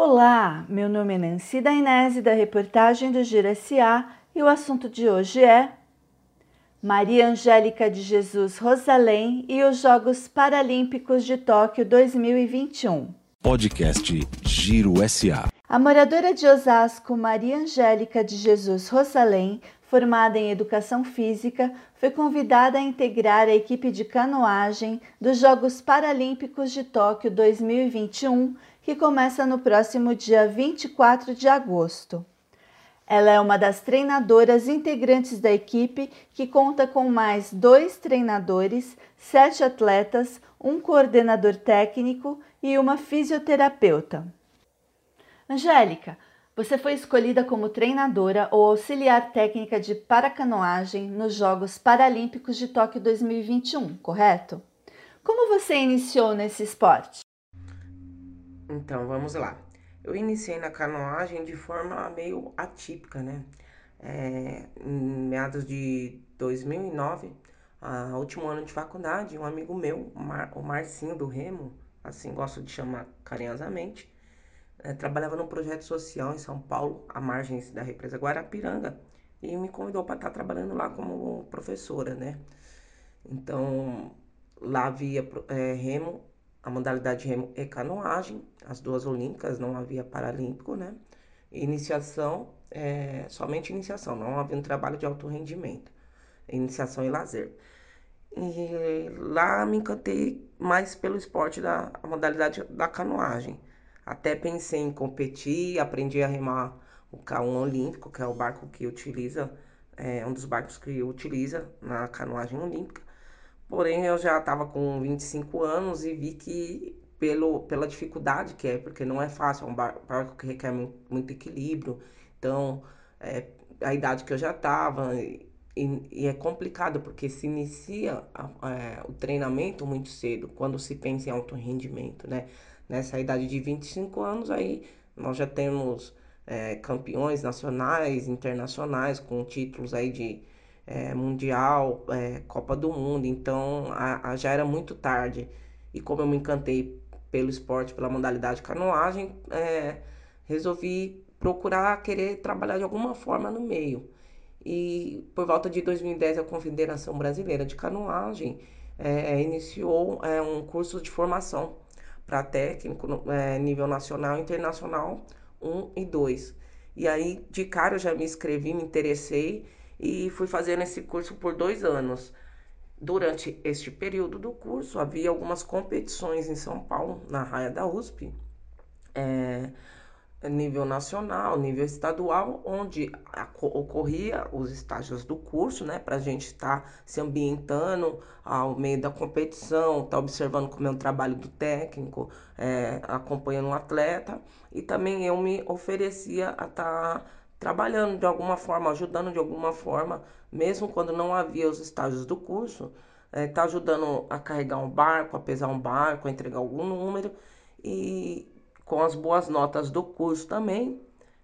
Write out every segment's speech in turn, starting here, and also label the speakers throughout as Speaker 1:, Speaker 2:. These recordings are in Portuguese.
Speaker 1: Olá, meu nome é Nancy Dainese da reportagem do Giro SA e o assunto de hoje é Maria Angélica de Jesus Rosalém e os Jogos Paralímpicos de Tóquio 2021.
Speaker 2: Podcast Giro SA.
Speaker 1: A moradora de Osasco, Maria Angélica de Jesus Rosalém, formada em Educação Física, foi convidada a integrar a equipe de canoagem dos Jogos Paralímpicos de Tóquio 2021 que começa no próximo dia 24 de agosto. Ela é uma das treinadoras integrantes da equipe que conta com mais dois treinadores, sete atletas, um coordenador técnico e uma fisioterapeuta. Angélica, você foi escolhida como treinadora ou auxiliar técnica de paracanoagem nos Jogos Paralímpicos de Tóquio 2021, correto? Como você iniciou nesse esporte?
Speaker 3: Então, vamos lá. Eu iniciei na canoagem de forma meio atípica, né? É, em meados de 2009, a último ano de faculdade, um amigo meu, o, Mar, o Marcinho do Remo, assim gosto de chamar carinhosamente, é, trabalhava num projeto social em São Paulo, à margem da represa Guarapiranga, e me convidou para estar trabalhando lá como professora, né? Então, lá havia é, remo a modalidade de remo e canoagem, as duas olímpicas, não havia paralímpico, né? Iniciação, é, somente iniciação, não havia um trabalho de alto rendimento, iniciação e lazer. E lá me encantei mais pelo esporte da modalidade da canoagem. Até pensei em competir, aprendi a remar o K1 olímpico, que é o barco que utiliza, é um dos barcos que utiliza na canoagem olímpica. Porém, eu já estava com 25 anos e vi que, pelo, pela dificuldade que é, porque não é fácil, é um barco que requer muito equilíbrio. Então, é, a idade que eu já estava, e, e, é complicado, porque se inicia é, o treinamento muito cedo, quando se pensa em alto rendimento, né? Nessa idade de 25 anos, aí nós já temos é, campeões nacionais, internacionais, com títulos aí de é, Mundial, é, Copa do Mundo, então a, a, já era muito tarde. E como eu me encantei pelo esporte, pela modalidade canoagem, é, resolvi procurar querer trabalhar de alguma forma no meio. E por volta de 2010, a Confederação Brasileira de Canoagem é, iniciou é, um curso de formação para técnico é, nível nacional e internacional 1 e 2. E aí, de cara, eu já me inscrevi, me interessei e fui fazendo esse curso por dois anos. Durante este período do curso, havia algumas competições em São Paulo, na raia da USP, é, nível nacional, nível estadual, onde ocorria os estágios do curso, né, para a gente estar tá se ambientando ao meio da competição, estar tá observando como é o trabalho do técnico, é, acompanhando o atleta, e também eu me oferecia a estar tá trabalhando de alguma forma, ajudando de alguma forma, mesmo quando não havia os estágios do curso, é, tá ajudando a carregar um barco, a pesar um barco, a entregar algum número. E com as boas notas do curso também,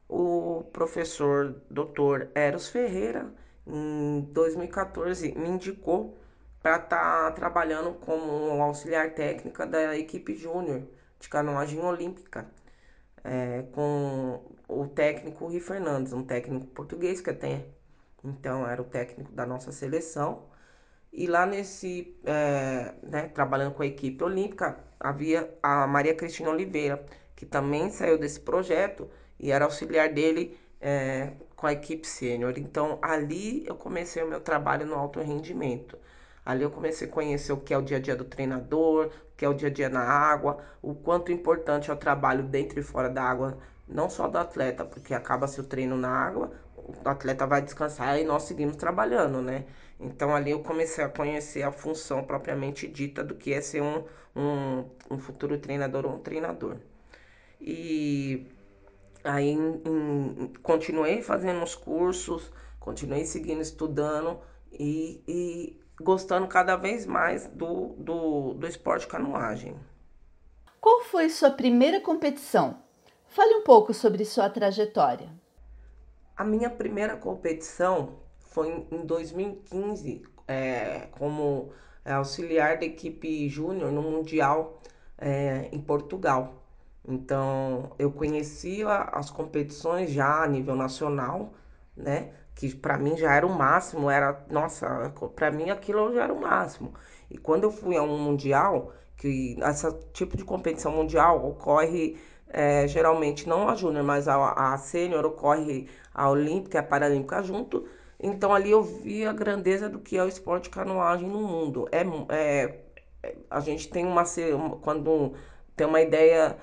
Speaker 3: o professor Dr. Eros Ferreira, em 2014, me indicou para estar tá trabalhando como auxiliar técnica da equipe júnior de canoagem olímpica é, com o técnico Rui Fernandes, um técnico português que até então era o técnico da nossa seleção. E lá nesse, é, né, trabalhando com a equipe olímpica, havia a Maria Cristina Oliveira, que também saiu desse projeto e era auxiliar dele é, com a equipe sênior. Então ali eu comecei o meu trabalho no alto rendimento. Ali eu comecei a conhecer o que é o dia a dia do treinador, o que é o dia a dia na água, o quanto importante é o trabalho dentro e fora da água, não só do atleta, porque acaba seu treino na água, o atleta vai descansar e nós seguimos trabalhando, né? Então ali eu comecei a conhecer a função propriamente dita do que é ser um, um, um futuro treinador ou um treinador. E aí em, em, continuei fazendo os cursos, continuei seguindo estudando e, e gostando cada vez mais do, do, do esporte canoagem.
Speaker 1: Qual foi sua primeira competição? Fale um pouco sobre sua trajetória.
Speaker 3: A minha primeira competição foi em 2015, é, como auxiliar da equipe júnior no Mundial é, em Portugal. Então, eu conhecia as competições já a nível nacional, né? Que para mim já era o máximo, era, nossa, para mim aquilo já era o máximo. E quando eu fui a um mundial, que esse tipo de competição mundial ocorre é, geralmente não a júnior, mas a, a sênior ocorre a olímpica e a paralímpica junto. Então ali eu vi a grandeza do que é o esporte de canoagem no mundo. É, é a gente tem uma quando tem uma ideia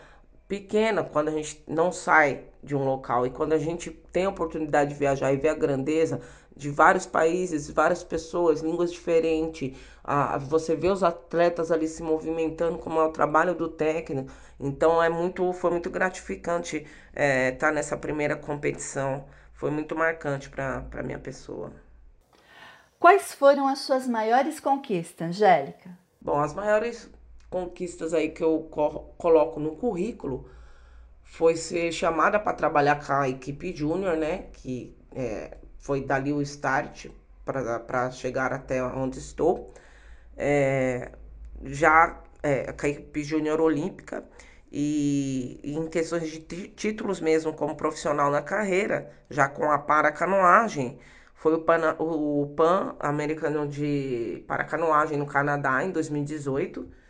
Speaker 3: pequena quando a gente não sai de um local e quando a gente tem a oportunidade de viajar e ver a grandeza de vários países, várias pessoas, línguas diferentes, você vê os atletas ali se movimentando como é o trabalho do técnico, então é muito, foi muito gratificante estar é, tá nessa primeira competição, foi muito marcante para a minha pessoa.
Speaker 1: Quais foram as suas maiores conquistas, Angélica?
Speaker 3: Bom, as maiores conquistas aí que eu coloco no currículo foi ser chamada para trabalhar com a equipe júnior, né? Que é, foi dali o start para chegar até onde estou. É, já é, com a equipe júnior olímpica e, e, em questões de títulos mesmo como profissional na carreira, já com a paracanoagem, foi o Pan, o Pan americano de paracanoagem no Canadá em 2018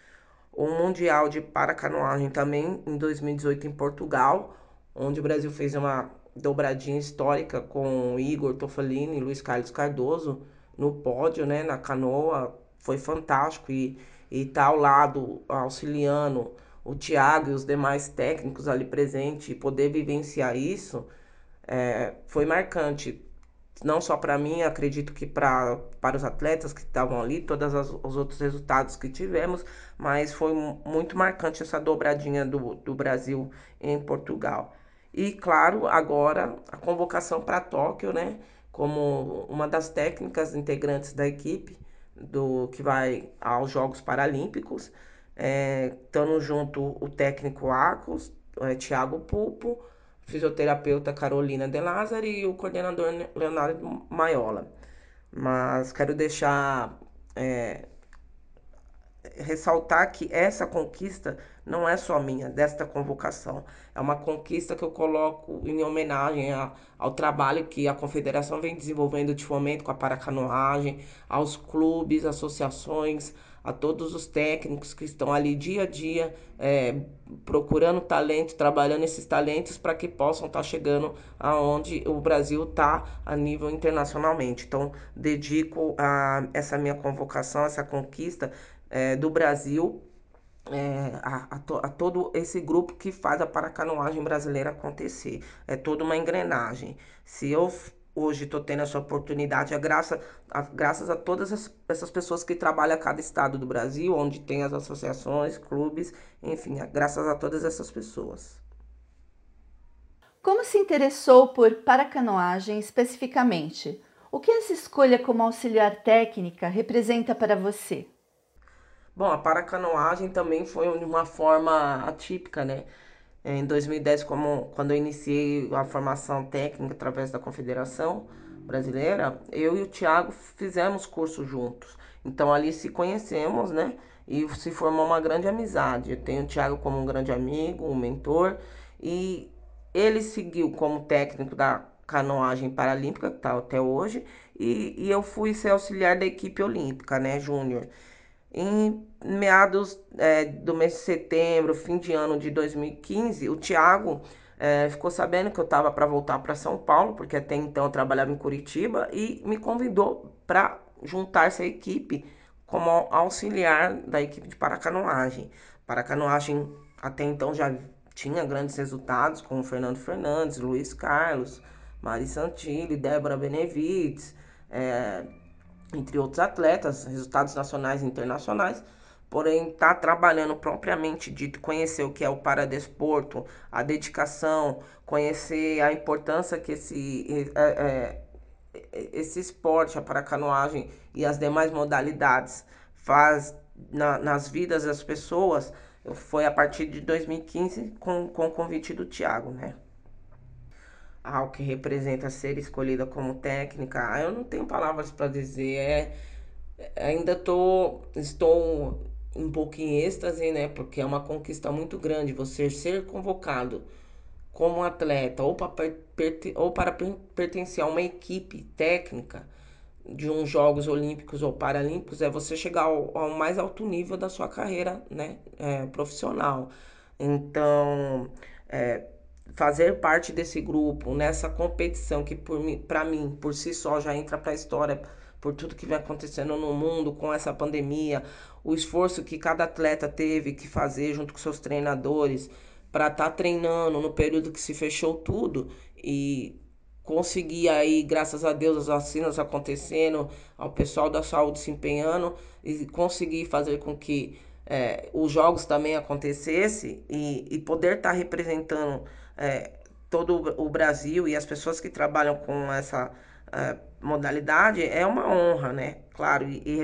Speaker 3: o Mundial de Paracanoagem também em 2018 em Portugal, onde o Brasil fez uma dobradinha histórica com Igor Tofalini e Luiz Carlos Cardoso no pódio, né, na canoa, foi fantástico. E e tá ao lado auxiliando o Thiago e os demais técnicos ali presentes e poder vivenciar isso é, foi marcante não só para mim, acredito que pra, para os atletas que estavam ali, todos os outros resultados que tivemos, mas foi muito marcante essa dobradinha do, do Brasil em Portugal. E claro, agora a convocação para Tóquio, né, como uma das técnicas integrantes da equipe do que vai aos Jogos Paralímpicos, é, estando junto o técnico Acos, é, Thiago Pulpo, fisioterapeuta Carolina De Lázaro e o coordenador Leonardo Maiola. Mas quero deixar é, ressaltar que essa conquista não é só minha, desta convocação. É uma conquista que eu coloco em homenagem a, ao trabalho que a Confederação vem desenvolvendo de fomento com a paracanoagem, aos clubes, associações, a todos os técnicos que estão ali dia a dia é, procurando talento, trabalhando esses talentos para que possam estar tá chegando aonde o Brasil está a nível internacionalmente. Então, dedico a essa minha convocação, essa conquista é, do Brasil é, a, a, to, a, todo esse grupo que faz a paracanoagem brasileira acontecer. É toda uma engrenagem. Se eu hoje estou tendo essa oportunidade, é graças a, graças a todas as, essas pessoas que trabalham a cada estado do Brasil, onde tem as associações, clubes, enfim, é graças a todas essas pessoas.
Speaker 1: Como se interessou por paracanoagem especificamente? O que essa escolha como auxiliar técnica representa para você?
Speaker 3: Bom, a paracanoagem também foi uma forma atípica, né? Em 2010, como, quando eu iniciei a formação técnica através da Confederação Brasileira, eu e o Tiago fizemos curso juntos. Então ali se conhecemos, né? E se formou uma grande amizade. Eu tenho o Tiago como um grande amigo, um mentor. E ele seguiu como técnico da canoagem paralímpica, que está até hoje. E, e eu fui ser auxiliar da equipe olímpica, né, júnior. Em meados é, do mês de setembro, fim de ano de 2015, o Tiago é, ficou sabendo que eu estava para voltar para São Paulo, porque até então eu trabalhava em Curitiba, e me convidou para juntar-se à equipe como auxiliar da equipe de paracanoagem. Paracanoagem até então já tinha grandes resultados com o Fernando Fernandes, Luiz Carlos, Mari Santilli, Débora Benevides, é, entre outros atletas, resultados nacionais e internacionais, porém está trabalhando propriamente dito, conhecer o que é o paradesporto, a dedicação, conhecer a importância que esse, é, é, esse esporte, a paracanoagem e as demais modalidades faz na, nas vidas das pessoas, foi a partir de 2015 com, com o convite do Tiago, né? Ao que representa ser escolhida como técnica, ah, eu não tenho palavras para dizer. É, ainda tô, estou um pouco em êxtase, né? Porque é uma conquista muito grande você ser convocado como atleta ou para, ou para pertencer a uma equipe técnica de uns Jogos Olímpicos ou Paralímpicos é você chegar ao, ao mais alto nível da sua carreira né, é, profissional. Então, é, fazer parte desse grupo, nessa competição que para mim, por si só, já entra para a história por tudo que vem acontecendo no mundo com essa pandemia, o esforço que cada atleta teve que fazer junto com seus treinadores para estar tá treinando no período que se fechou tudo e conseguir aí, graças a Deus, as vacinas acontecendo, ao pessoal da saúde se empenhando e conseguir fazer com que é, os jogos também acontecesse e, e poder estar tá representando é, todo o Brasil e as pessoas que trabalham com essa é, modalidade é uma honra, né? Claro, e, e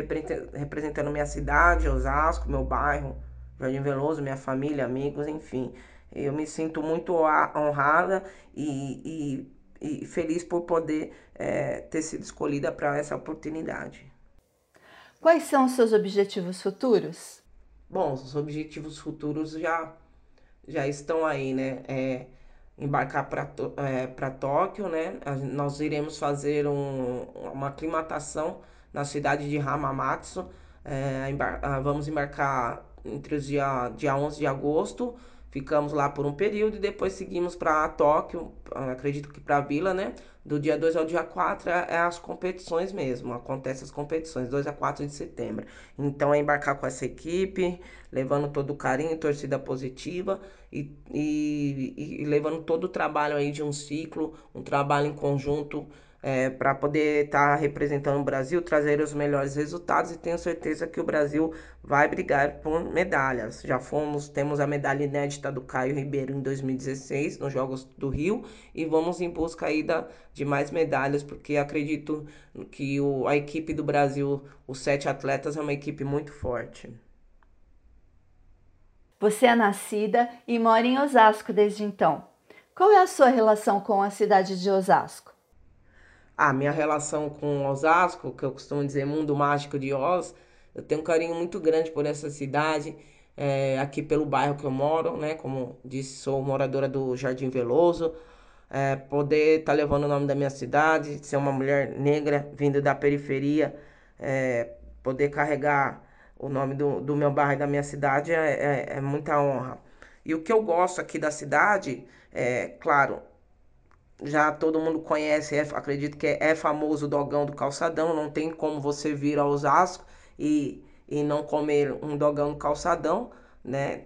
Speaker 3: representando minha cidade, Osasco, meu bairro, Jardim Veloso, minha família, amigos, enfim. Eu me sinto muito honrada e, e, e feliz por poder é, ter sido escolhida para essa oportunidade.
Speaker 1: Quais são os seus objetivos futuros?
Speaker 3: Bom, os objetivos futuros já, já estão aí, né? É, embarcar para é, Tóquio, né? Nós iremos fazer um, uma aclimatação na cidade de Hamamatsu. É, embar vamos embarcar entre os dia, dia 11 de agosto Ficamos lá por um período e depois seguimos para Tóquio, acredito que para a Vila, né? Do dia 2 ao dia 4 é, é as competições mesmo, acontecem as competições, 2 a 4 de setembro. Então é embarcar com essa equipe, levando todo o carinho, torcida positiva e, e, e levando todo o trabalho aí de um ciclo, um trabalho em conjunto é, para poder estar tá representando o Brasil, trazer os melhores resultados e tenho certeza que o Brasil vai brigar por medalhas. Já fomos, temos a medalha inédita do Caio Ribeiro em 2016 nos Jogos do Rio e vamos em busca aí da, de mais medalhas porque acredito que o, a equipe do Brasil, os sete atletas, é uma equipe muito forte.
Speaker 1: Você é nascida e mora em Osasco desde então. Qual é a sua relação com a cidade de Osasco?
Speaker 3: A minha relação com Osasco, que eu costumo dizer mundo mágico de Oz, eu tenho um carinho muito grande por essa cidade, é, aqui pelo bairro que eu moro, né? Como disse, sou moradora do Jardim Veloso. É, poder estar tá levando o nome da minha cidade, ser uma mulher negra vindo da periferia, é, poder carregar o nome do, do meu bairro e da minha cidade é, é, é muita honra. E o que eu gosto aqui da cidade, é, claro, já todo mundo conhece, é, acredito que é, é, famoso o dogão do calçadão, não tem como você vir ao Osasco e, e não comer um dogão do calçadão, né?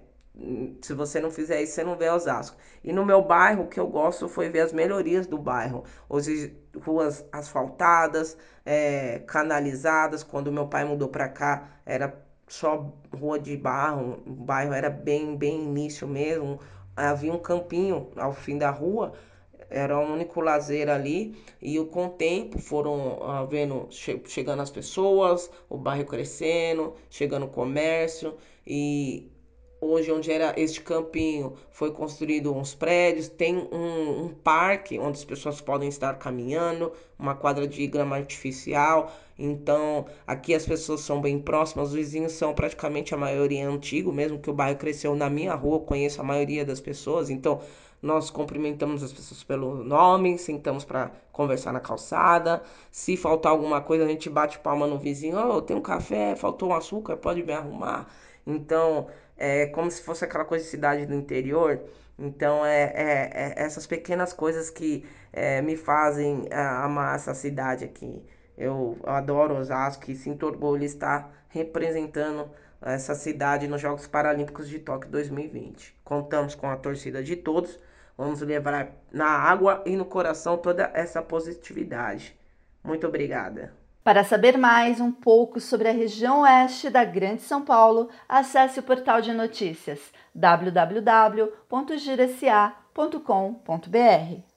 Speaker 3: Se você não fizer isso, você não vê Osasco. E no meu bairro, o que eu gosto foi ver as melhorias do bairro. Hoje, ruas asfaltadas, é, canalizadas. Quando meu pai mudou para cá, era só rua de barro. O bairro era bem, bem início mesmo. Havia um campinho ao fim da rua era o único lazer ali. E com o tempo foram uh, vendo che chegando as pessoas, o bairro crescendo, chegando o comércio. E hoje onde era este campinho foi construído uns prédios, tem um, um parque onde as pessoas podem estar caminhando, uma quadra de grama artificial. Então aqui as pessoas são bem próximas, os vizinhos são praticamente a maioria antigo, mesmo que o bairro cresceu na minha rua, conheço a maioria das pessoas, então nós cumprimentamos as pessoas pelo nome, sentamos para conversar na calçada. Se faltar alguma coisa, a gente bate palma no vizinho. Oh, tem um café, faltou um açúcar, pode me arrumar. Então, é como se fosse aquela coisa de cidade do interior. Então, é, é, é essas pequenas coisas que é, me fazem é, amar essa cidade aqui. Eu, adoro Osasco e sinto orgulho de estar representando essa cidade nos Jogos Paralímpicos de Tóquio 2020. Contamos com a torcida de todos Vamos levar na água e no coração toda essa positividade. Muito obrigada.
Speaker 1: Para saber mais um pouco sobre a região oeste da Grande São Paulo, acesse o portal de notícias www.girosa.com.br.